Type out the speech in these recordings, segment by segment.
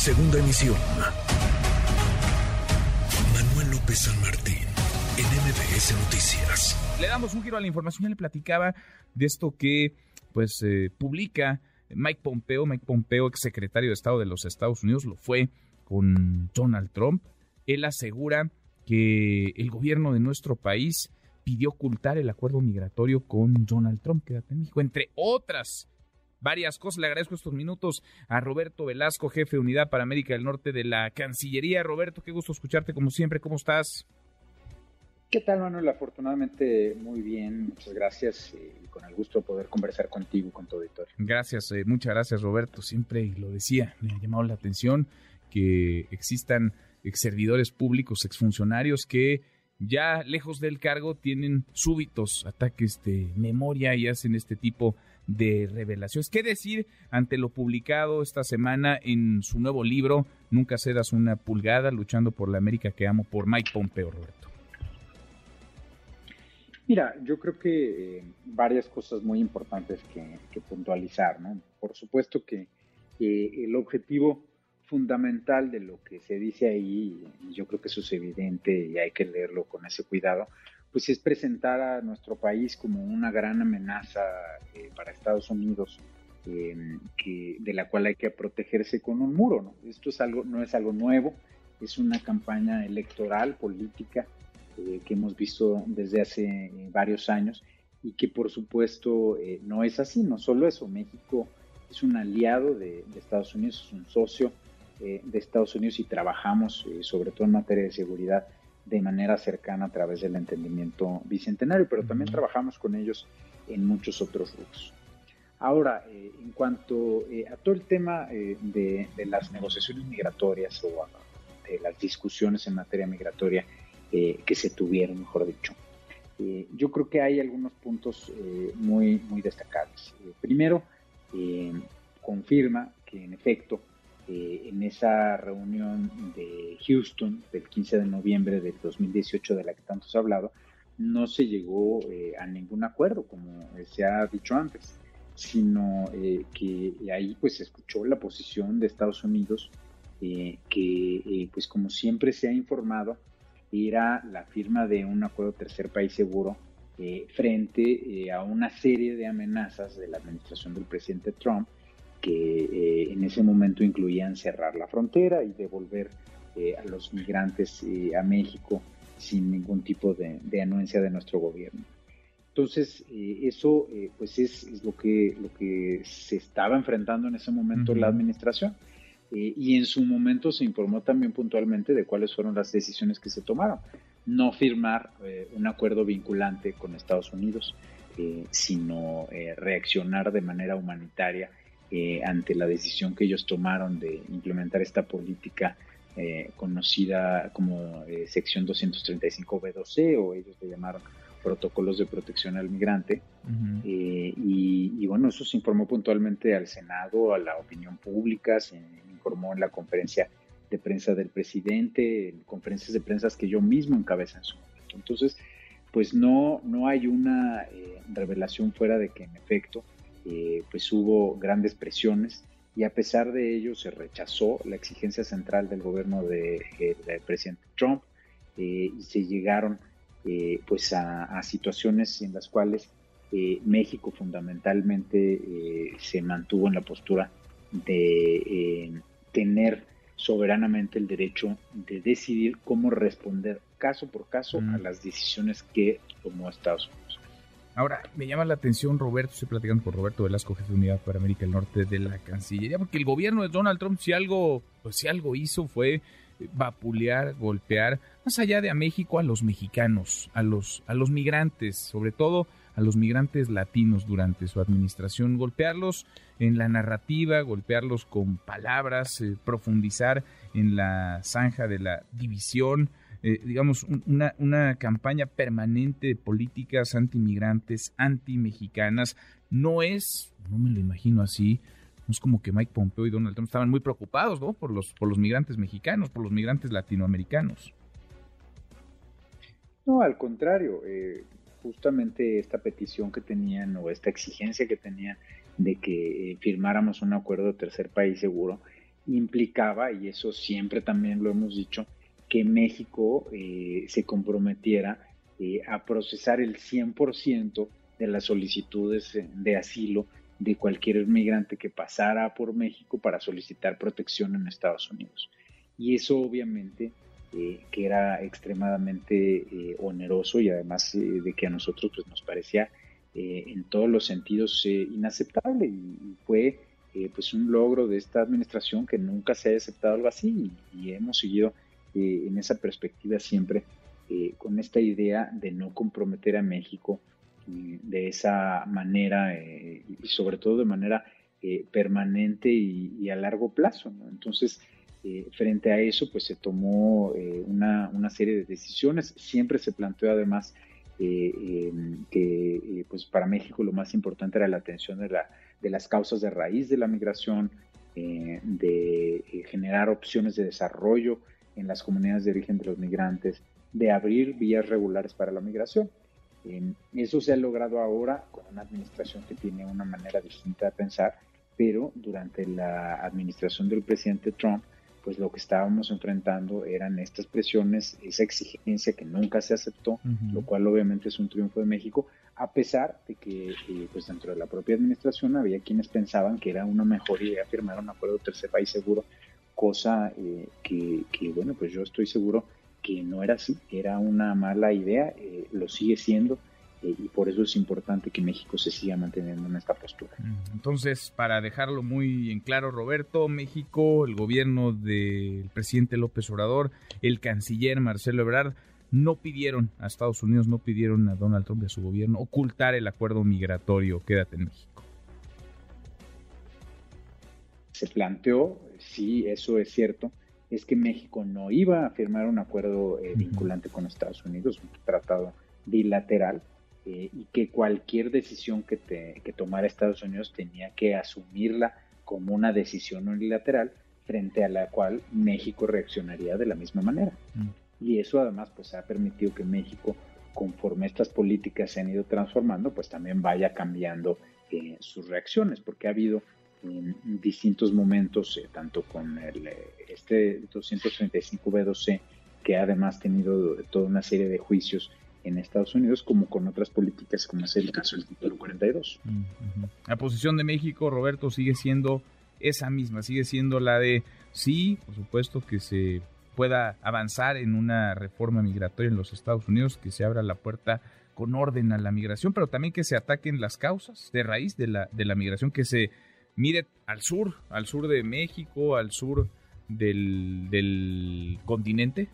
Segunda emisión. Manuel López San Martín, en MBS Noticias. Le damos un giro a la información. Ya le platicaba de esto que pues eh, publica Mike Pompeo. Mike Pompeo, ex secretario de Estado de los Estados Unidos, lo fue con Donald Trump. Él asegura que el gobierno de nuestro país pidió ocultar el acuerdo migratorio con Donald Trump, quédate en México, entre otras varias cosas. Le agradezco estos minutos a Roberto Velasco, jefe de Unidad para América del Norte de la Cancillería. Roberto, qué gusto escucharte como siempre. ¿Cómo estás? ¿Qué tal, Manuel? Afortunadamente, muy bien. Muchas gracias eh, y con el gusto de poder conversar contigo y con tu auditorio. Gracias, eh, muchas gracias, Roberto. Siempre lo decía, me ha llamado la atención que existan ex servidores públicos, exfuncionarios que ya lejos del cargo tienen súbitos ataques de memoria y hacen este tipo de revelaciones. ¿Qué decir ante lo publicado esta semana en su nuevo libro, Nunca cedas una pulgada, luchando por la América que amo, por Mike Pompeo, Roberto? Mira, yo creo que eh, varias cosas muy importantes que, puntualizar, ¿no? Por supuesto que eh, el objetivo fundamental de lo que se dice ahí, y yo creo que eso es evidente y hay que leerlo con ese cuidado, pues es presentar a nuestro país como una gran amenaza eh, para Estados Unidos, em, que, de la cual hay que protegerse con un muro. ¿no? Esto es algo, no es algo nuevo, es una campaña electoral, política, eh, que hemos visto desde hace eh, varios años y que por supuesto no es así, no solo eso, México es un aliado de, de Estados Unidos, es un socio eh, de Estados Unidos y trabajamos eh, sobre todo en materia de seguridad de manera cercana a través del entendimiento bicentenario, pero también trabajamos con ellos en muchos otros rubros. Ahora, eh, en cuanto a todo el tema de, las negociaciones migratorias o de las discusiones en materia migratoria que se tuvieron, mejor dicho, yo creo que hay algunos puntos muy, muy destacables. primero, confirma que en efecto eh, en esa reunión de Houston del 15 de noviembre del 2018 de la que tanto se ha hablado, no se llegó eh, a ningún acuerdo, como se ha dicho antes, sino eh, que ahí pues se escuchó la posición de Estados Unidos, que pues como siempre se ha informado, era la firma de un acuerdo tercer país seguro frente a una serie de amenazas de la administración del presidente Trump que eh, en ese momento incluían cerrar la frontera y devolver eh, a los migrantes eh, a México sin ningún tipo de, anuencia de nuestro gobierno. Entonces, eso pues es, lo, que, lo que se estaba enfrentando en ese momento la administración. y en su momento se informó también puntualmente de cuáles fueron las decisiones que se tomaron. No firmar un acuerdo vinculante con Estados Unidos, sino reaccionar de manera humanitaria eh, ante la decisión que ellos tomaron de implementar esta política eh, conocida como eh, sección 235B2C o ellos le llamaron protocolos de protección al migrante. y, bueno, eso se informó puntualmente al Senado, a la opinión pública, se informó en la conferencia de prensa del presidente, en conferencias de prensa que yo mismo encabeza en su momento. Entonces, pues no, no hay una revelación fuera de que en efecto eh, pues hubo grandes presiones y a pesar de ello se rechazó la exigencia central del gobierno del de, presidente Trump eh, y se llegaron eh, pues a, situaciones en las cuales México fundamentalmente se mantuvo en la postura de tener soberanamente el derecho de decidir cómo responder caso por caso a las decisiones que tomó Estados Unidos. Ahora, me llama la atención, Roberto, estoy platicando con Roberto Velasco, jefe de Unidad para América del Norte de la Cancillería, porque el gobierno de Donald Trump, si algo, pues si algo hizo, fue vapulear, golpear, más allá de a México, a los mexicanos, a los, a los migrantes, sobre todo a los migrantes latinos durante su administración, golpearlos en la narrativa, golpearlos con palabras, eh, profundizar en la zanja de la división, eh, digamos, una, una campaña permanente de políticas antimigrantes, anti-mexicanas. No es, no me lo imagino así, no es como que Mike Pompeo y Donald Trump estaban muy preocupados, ¿no? Por los, por los migrantes mexicanos, por los migrantes latinoamericanos. No, al contrario, eh, justamente esta petición que tenían o esta exigencia que tenían de que eh, firmáramos un acuerdo de tercer país seguro implicaba, y eso siempre también lo hemos dicho, que México eh, se comprometiera eh, a procesar el 100% de las solicitudes de asilo de cualquier migrante que pasara por México para solicitar protección en Estados Unidos. Y eso obviamente eh, que era extremadamente oneroso y además de que a nosotros pues, nos parecía en todos los sentidos inaceptable y, fue pues un logro de esta administración que nunca se haya aceptado algo así y hemos seguido eh, en esa perspectiva siempre, eh, con esta idea de no comprometer a México mm, de esa manera eh, y sobre todo de manera permanente y, a largo plazo. Entonces, frente a eso, pues se tomó una, una, serie de decisiones. Siempre se planteó además em, que pues para México lo más importante era la atención de, la, de las causas de raíz de la migración, de generar opciones de desarrollo en las comunidades de origen de los migrantes, de abrir vías regulares para la migración. eso se ha logrado ahora con una administración que tiene una manera distinta de pensar, pero durante la administración del presidente Trump, pues lo que estábamos enfrentando eran estas presiones, esa exigencia que nunca se aceptó, lo cual obviamente es un triunfo de México, a pesar de que eh, pues dentro de la propia administración había quienes pensaban que era una mejor idea firmar un acuerdo de tercer país seguro cosa eh, que, bueno, pues yo estoy seguro que no era así, era una mala idea, eh, lo sigue siendo, eh, y por eso es importante que México se siga manteniendo en esta postura. Mm, entonces, para dejarlo muy en claro, Roberto, México, el gobierno del presidente López Obrador, el canciller Marcelo Ebrard, no pidieron a Estados Unidos, no pidieron a Donald Trump y a su gobierno ocultar el acuerdo migratorio. Quédate en México. Se planteó sí, eso es cierto, es que México no iba a firmar un acuerdo eh, vinculante con Estados Unidos, un tratado bilateral, eh, y que cualquier decisión que, que tomara Estados Unidos tenía que asumirla como una decisión unilateral frente a la cual México reaccionaría de la misma manera. Y eso además pues ha permitido que México, conforme estas políticas se han ido transformando, pues también vaya cambiando eh, sus reacciones, porque ha habido en distintos momentos, eh, tanto con el, eh, este 235B2C, que ha además tenido toda una serie de juicios en Estados Unidos, como con otras políticas, como es el caso del título 42. La posición de México, Roberto, sigue siendo esa misma, sigue siendo la de sí, por supuesto, que se pueda avanzar en una reforma migratoria en los Estados Unidos, que se abra la puerta con orden a la migración, pero también que se ataquen las causas de raíz de la, de la migración, que se mire al sur, al sur de México, al sur del, continente?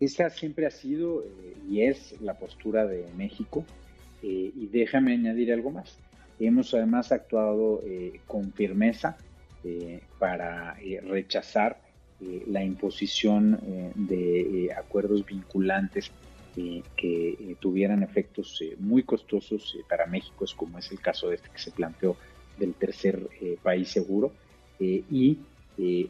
Esa siempre ha sido eh, y es la postura de México. Eh, y déjame añadir algo más. Hemos además actuado eh, con firmeza para rechazar la imposición de acuerdos vinculantes que eh, tuvieran efectos eh, muy costosos eh, para México, como es el caso de este que se planteó del tercer país seguro. y,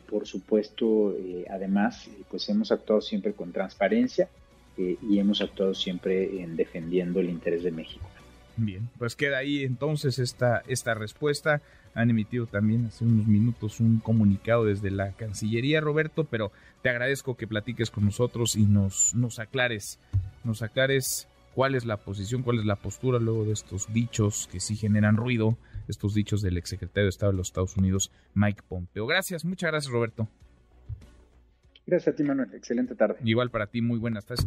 por supuesto, además, pues hemos actuado siempre con transparencia y hemos actuado siempre en defendiendo el interés de México. Bien, pues queda ahí entonces esta, esta respuesta. Han emitido también hace unos minutos un comunicado desde la Cancillería, Roberto, pero te agradezco que platiques con nosotros y nos, nos aclares, nos aclares cuál es la posición, cuál es la postura luego de estos dichos que sí generan ruido, estos dichos del exsecretario de Estado de los Estados Unidos, Mike Pompeo. Gracias, muchas gracias, Roberto. Gracias a ti, Manuel. Excelente tarde. Igual para ti, muy buenas tardes